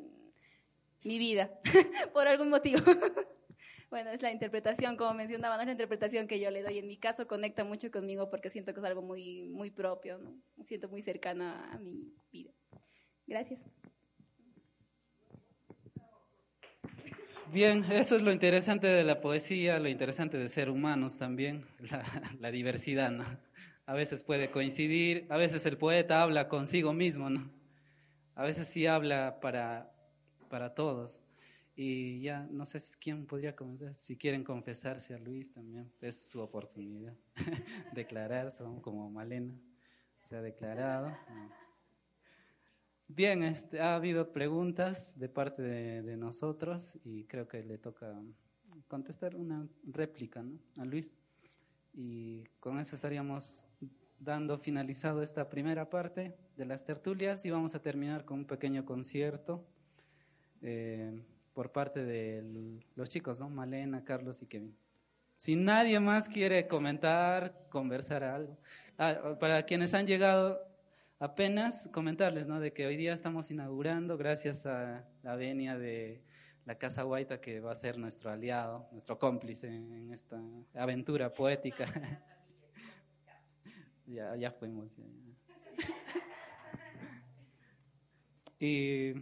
mi vida, [LAUGHS] por algún motivo. [LAUGHS] bueno, es la interpretación, como mencionaba, no es la interpretación que yo le doy. En mi caso conecta mucho conmigo porque siento que es algo muy, muy propio, ¿no? siento muy cercana a mi vida. Gracias. Bien, eso es lo interesante de la poesía, lo interesante de ser humanos también, [LAUGHS] la, diversidad, ¿no? A veces puede coincidir, a veces el poeta habla consigo mismo, ¿no? A veces sí habla para, para todos. Y ya, no sé quién podría comentar, si quieren confesarse a Luis también, es su oportunidad. [LAUGHS] Declararse, como Malena se ha declarado. Bien, este, ha habido preguntas de parte de, de, nosotros y creo que le toca contestar una réplica ¿no? a Luis. Y con eso estaríamos dando finalizado esta primera parte de las tertulias y vamos a terminar con un pequeño concierto eh, por parte de los chicos, ¿no? Malena, Carlos y Kevin. Si nadie más quiere comentar, conversar algo. Ah, para quienes han llegado apenas comentarles, ¿no? De que hoy día estamos inaugurando, gracias a la venia de la Casa Guaita, que va a ser nuestro aliado, nuestro cómplice en esta aventura poética. [LAUGHS] ya, ya fuimos. y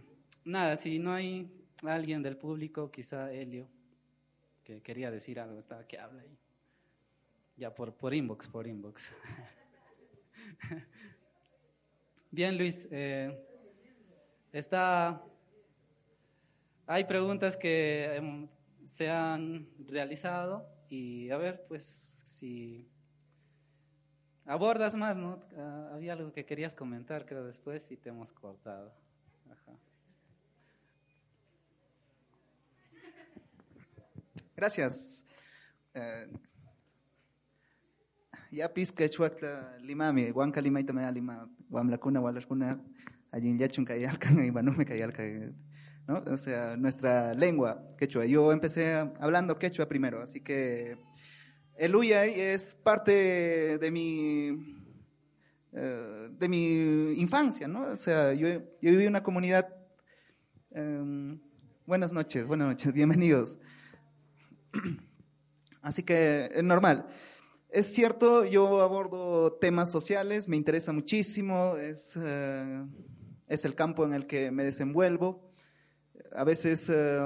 nada, si no hay alguien del público, quizá Helio, que quería decir algo, estaba que habla ahí. Ya por, por inbox, por inbox. [LAUGHS] Bien, Luis. Eh, está, hay preguntas que em, se han realizado y a ver, pues si abordas más, ¿no? Ah, había algo que querías comentar, creo, después y te hemos cortado. Ajá. Gracias. Eh, ya pizca chuacta limami, huanca limaita me lima, guamlacuna, walarcuna, allí yachun cayalcan, y banume cayalcan, ¿no? O sea, nuestra lengua quechua. Yo empecé hablando quechua primero, así que el uyay es parte de mi eh, de mi infancia, ¿no? O sea, yo, yo viví en una comunidad um, Buenas noches, buenas noches, bienvenidos. [CLEARS THROAT] Así que es normal. Es cierto, yo abordo temas sociales, me interesa muchísimo, es, eh, es el campo en el que me desenvuelvo. A veces, eh,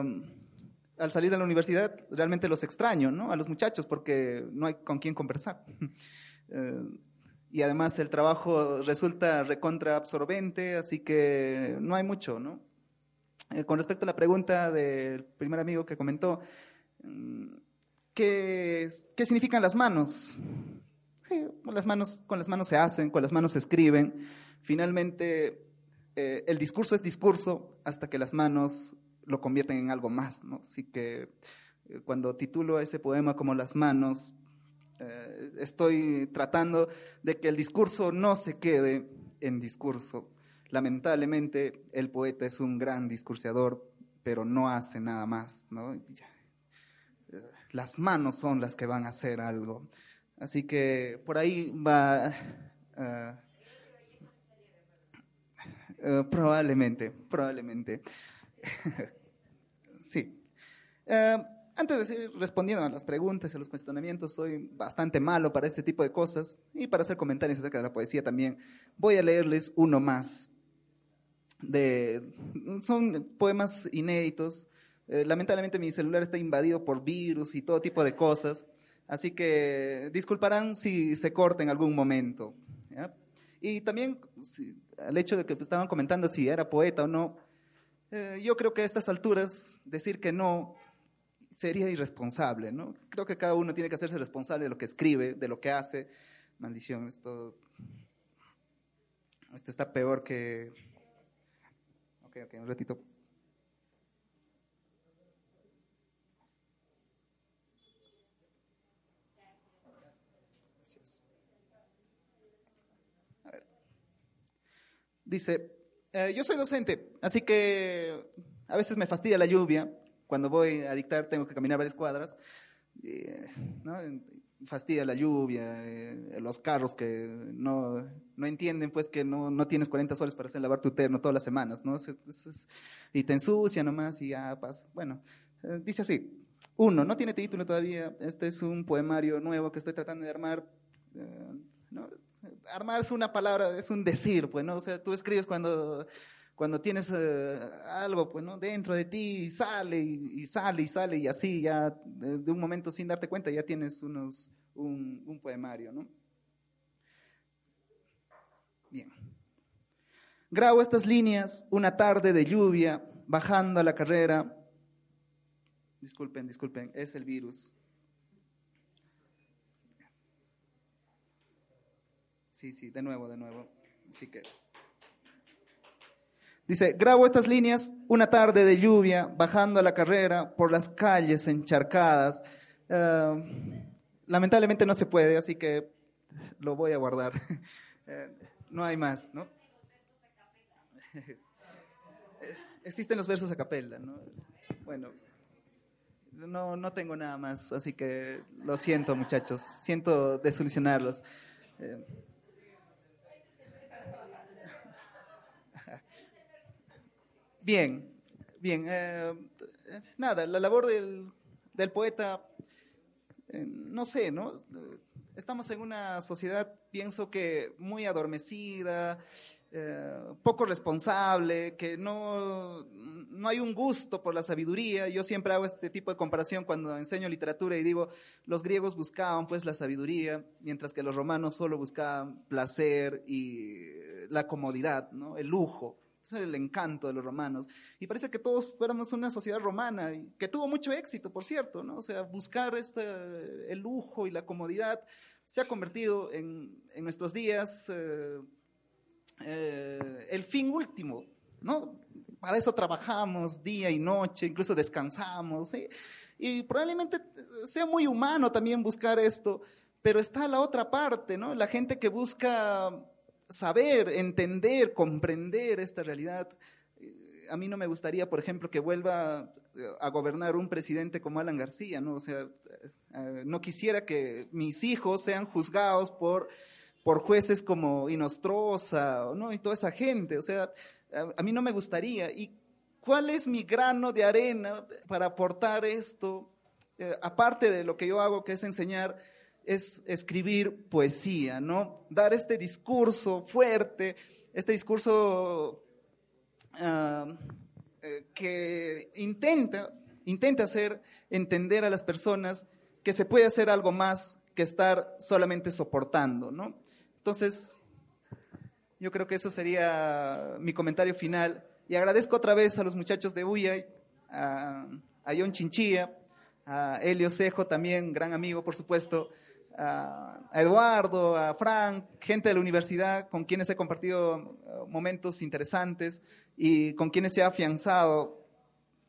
al salir de la universidad, realmente los extraño, ¿no? A los muchachos, porque no hay con quién conversar. [LAUGHS] Eh, y además el trabajo resulta recontra absorbente, así que no hay mucho, ¿no? con respecto a la pregunta del primer amigo que comentó, mm, ¿qué, qué significan las manos? con, las manos, con las manos se hacen, con las manos se escriben. Finalmente, eh, el discurso es discurso hasta que las manos lo convierten en algo más. ¿no? Así que eh, cuando titulo ese poema como Las manos, eh, estoy tratando de que el discurso no se quede en discurso. Lamentablemente, el poeta es un gran discurseador, pero no hace nada más. ¿no? Las manos son las que van a hacer algo. Así que por ahí va... Uh, uh, probablemente, probablemente. [LAUGHS] sí. Uh, antes de seguir respondiendo a las preguntas y a los cuestionamientos, soy bastante malo para ese tipo de cosas y para hacer comentarios acerca de la poesía también. Voy a leerles uno más. Son poemas inéditos eh, lamentablemente mi celular está invadido por virus y todo tipo de cosas, así que disculparán si se corta en algún momento. Y también al hecho de que estaban comentando si era poeta o no, eh, yo creo que a estas alturas decir que no sería irresponsable, ¿no? Creo que cada uno tiene que hacerse responsable de lo que escribe, de lo que hace. Maldición, esto, esto está peor que... Ok, ok, un ratito. Dice, eh, yo soy docente, así que a veces me fastidia la lluvia. Cuando voy a dictar tengo que caminar varias cuadras. ¿no? Fastidia la lluvia, eh, los carros que no, no, entienden pues que no, no tienes 40 soles para hacer lavar tu terno todas las semanas, ¿no? y te ensucia nomás y ya pasa. Bueno, eh, dice así. Uno, no tiene título todavía. Este es un poemario nuevo que estoy tratando de armar. ¿no? Armar es una palabra, es un decir, pues, ¿no? O sea, tú escribes cuando, cuando tienes eh, algo, pues, ¿no? Dentro de ti sale y, sale y sale y así, ya de, un momento sin darte cuenta ya tienes unos, un, un poemario, ¿no? Bien. Grabo estas líneas una tarde de lluvia, bajando a la carrera. Disculpen, disculpen, es el virus. Sí, sí, de nuevo, de nuevo. Así que. Dice, grabo estas líneas una tarde de lluvia, bajando a la carrera por las calles encharcadas. Eh, lamentablemente no se puede, así que lo voy a guardar. [LAUGHS] Eh, no hay más, ¿no? [LAUGHS] Existen los versos a capella, ¿no? Bueno, no, no tengo nada más, así que lo siento, muchachos. Siento desolucionarlos. Eh, Bien, bien. Eh, nada, la labor del, poeta, eh, no sé, ¿no? Estamos en una sociedad, pienso que muy adormecida, eh, poco responsable, que no, no hay un gusto por la sabiduría. Yo siempre hago este tipo de comparación cuando enseño literatura y digo, los griegos buscaban pues la sabiduría, mientras que los romanos solo buscaban placer y la comodidad, ¿no? el lujo. Es el encanto de los romanos. Y parece que todos fuéramos una sociedad romana, que tuvo mucho éxito, por cierto, ¿no? O sea, buscar este, el lujo y la comodidad se ha convertido en, en nuestros días eh, eh, el fin último, ¿no? Para eso trabajamos día y noche, incluso descansamos, ¿sí? Y probablemente sea muy humano también buscar esto, pero está la otra parte, ¿no? La gente que busca saber, entender, comprender esta realidad. Eh, a mí no me gustaría, por ejemplo, que vuelva eh, a gobernar un presidente como Alan García, ¿no? O sea, eh, no quisiera que mis hijos sean juzgados por, por jueces como Inostroza, ¿no? Y toda esa gente, o sea, a, mí no me gustaría. Y ¿Cuál es mi grano de arena para aportar esto? Aparte de lo que yo hago, que es enseñar, es escribir poesía, ¿no? Dar este discurso fuerte, este discurso ah, eh, que intenta, intenta hacer entender a las personas que se puede hacer algo más que estar solamente soportando, ¿no? Entonces, yo creo que eso sería mi comentario final. Y agradezco otra vez a los muchachos de Uyay, a, a John Chinchilla, a Elio Cejo también, gran amigo, por supuesto, a, Eduardo, a Frank, gente de la universidad con quienes he compartido uh, momentos interesantes y con quienes se ha afianzado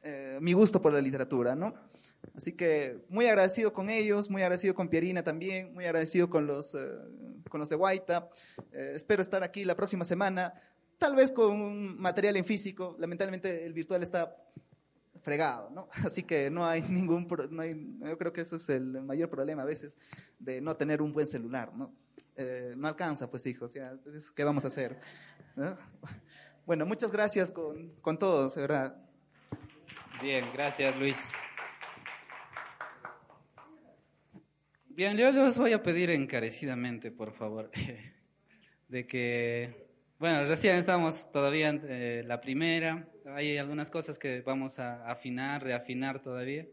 eh, mi gusto por la literatura, ¿no? Así que muy agradecido con ellos, muy agradecido con Pierina también, muy agradecido con los, eh, con los de Guaita. Eh, espero estar aquí la próxima semana, tal vez con material en físico. Lamentablemente el virtual está fregado, ¿no? [LAUGHS] Así que no hay ningún, no hay, yo creo que ese es el mayor problema a veces de no tener un buen celular, ¿no? Eh, no alcanza, pues hijos, ya, ¿qué vamos a hacer? Bueno, muchas gracias con, con todos, de verdad. Bien, gracias Luis. Bien, yo les voy a pedir encarecidamente, por favor, [LAUGHS] de que, bueno, recién estamos todavía en eh, la primera, hay algunas cosas que vamos a afinar, reafinar todavía.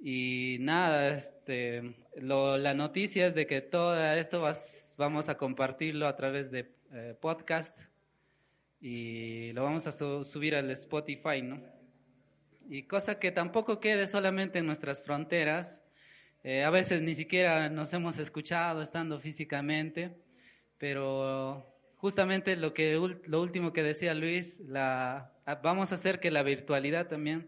Y nada, este, la noticia es de que todo esto vamos a compartirlo a través de eh, podcast y lo vamos a subir al Spotify, ¿no? Y cosa que tampoco quede solamente en nuestras fronteras, eh, a veces ni siquiera nos hemos escuchado estando físicamente, pero justamente lo, que, lo último que decía Luis, la, vamos a hacer que la virtualidad también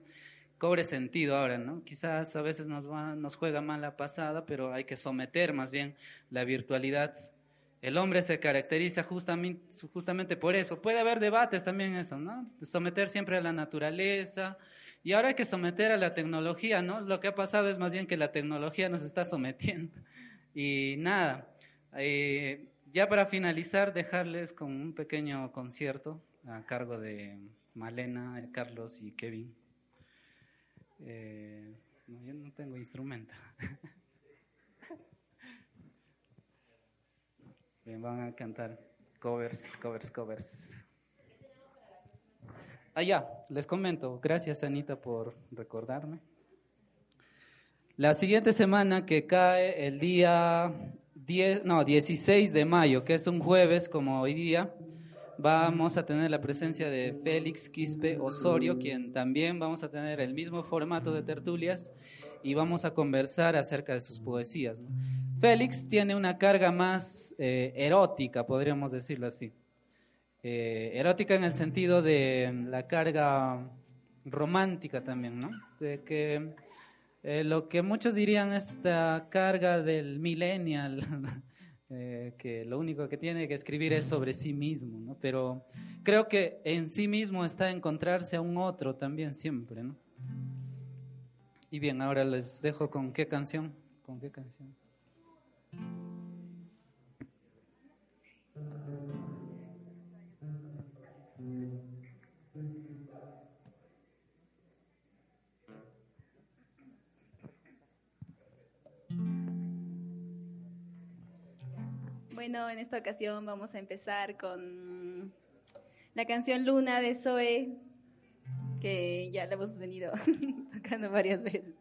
cobre sentido ahora, ¿no? Quizás a veces nos, va, nos juega mal la pasada, pero hay que someter más bien la virtualidad. El hombre se caracteriza justamente, justamente por eso. Puede haber debates también eso, ¿no? Someter siempre a la naturaleza, y ahora hay que someter a la tecnología, ¿no? Lo que ha pasado es más bien que la tecnología nos está sometiendo. Y nada, eh, ya para finalizar, dejarles con un pequeño concierto a cargo de Malena, Carlos y Kevin. Eh, no, yo no tengo instrumento. [LAUGHS] Bien, van a cantar covers, covers, covers. Ah, ya, les comento. Gracias, Anita, por recordarme. La siguiente semana que cae el día 10, no, 16 de mayo, que es un jueves como hoy día, vamos a tener la presencia de Félix Quispe Osorio, quien también vamos a tener el mismo formato de tertulias y vamos a conversar acerca de sus poesías. Félix tiene una carga más eh, erótica, podríamos decirlo así. Eh, erótica en el sentido de la carga romántica también, ¿no? De que eh, lo que muchos dirían esta carga del millennial, [LAUGHS] eh, que lo único que tiene que escribir es sobre sí mismo, ¿no? Pero creo que en sí mismo está encontrarse a un otro también siempre, ¿no? Y bien, ahora les dejo con qué canción, con qué canción. Bueno, en esta ocasión vamos a empezar con la canción Luna de Zoe, que ya la hemos venido [LAUGHS] tocando varias veces.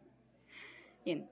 Bien.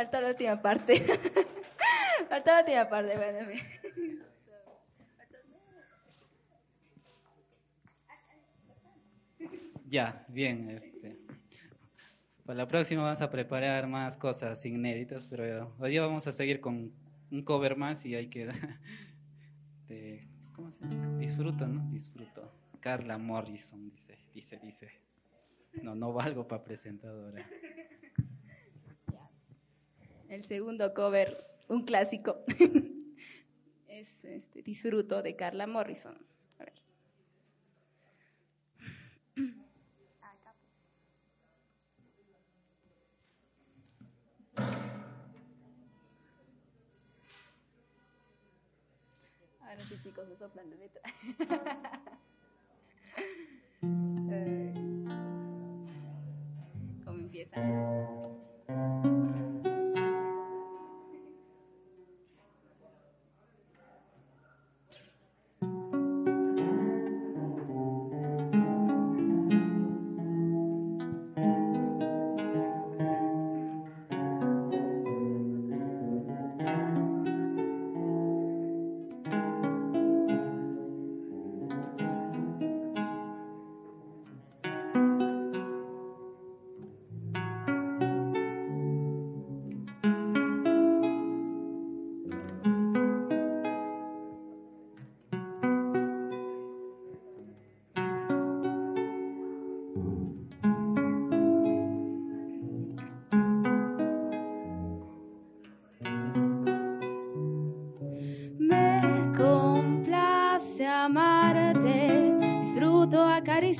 Falta la última parte. Falta [LAUGHS] la última parte, espérame. Ya, bien. Este. Para la próxima vamos a preparar más cosas inéditas, pero hoy vamos a seguir con un cover más y hay que... [LAUGHS] De, ¿Cómo se llama? Disfruto, ¿no? Disfruto. Carla Morrison dice, dice, dice. No, no valgo para presentadora el segundo cover, un clásico, [LAUGHS] es este, Disfruto de Carla Morrison. A ver. Ahora sí, chicos, me soplan la letra. [LAUGHS] Eh, ¿Cómo empieza?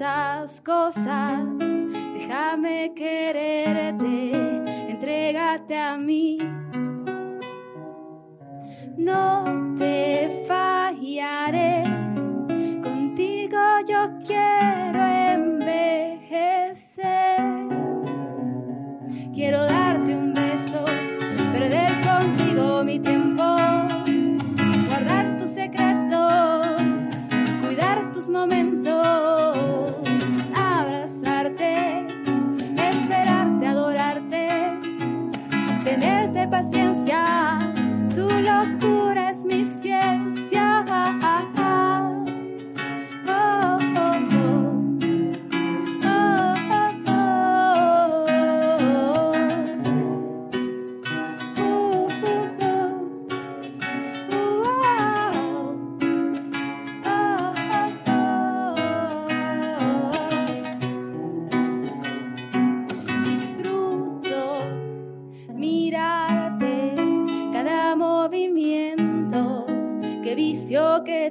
esas cosas, déjame quererte, entrégate a mí. No te fallaré, contigo yo quiero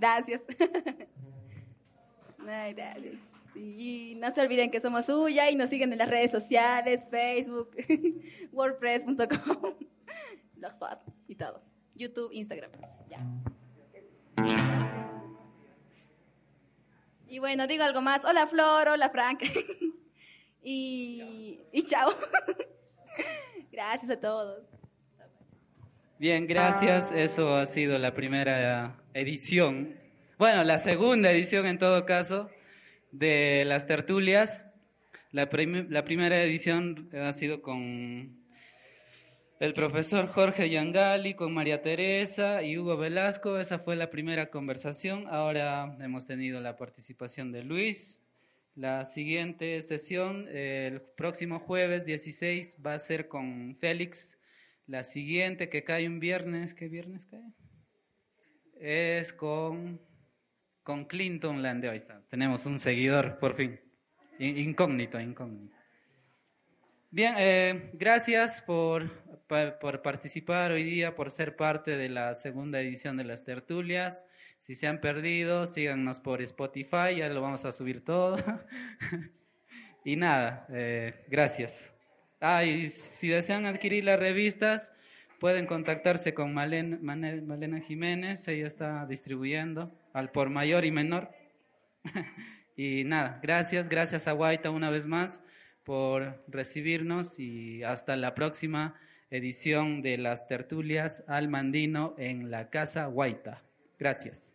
Gracias. Y no se olviden que somos suya y nos siguen en las redes sociales, Facebook, [LAUGHS] wordpress.com, Blogspot y todo. YouTube, Instagram. Ya. Y bueno, digo algo más. Hola Flor, hola Frank. [LAUGHS] y, y chao. [LAUGHS] Gracias a todos. Bien, gracias. Eso ha sido la primera edición. Bueno, la segunda edición en todo caso de las tertulias. La, prim- la primera edición ha sido con el profesor Jorge Yangali, con María Teresa y Hugo Velasco. Esa fue la primera conversación. Ahora hemos tenido la participación de Luis. La siguiente sesión, el próximo jueves 16, va a ser con Félix. La siguiente que cae un viernes, ¿qué viernes cae? Es con, con Clinton Lande. Ahí está. Tenemos un seguidor, por fin. In- Incógnito, incógnito. Bien, eh, gracias por, por participar hoy día, por ser parte de la segunda edición de las tertulias. Si se han perdido, síganos por Spotify, ya lo vamos a subir todo. [LAUGHS] y nada, eh, gracias. Ah, y si desean adquirir las revistas, Pueden contactarse con Malena, Malena Jiménez, ella está distribuyendo al por mayor y menor. [LAUGHS] y nada, gracias, gracias a Guaita una vez más por recibirnos y hasta la próxima edición de las tertulias al Mandino en la Casa Guaita. Gracias.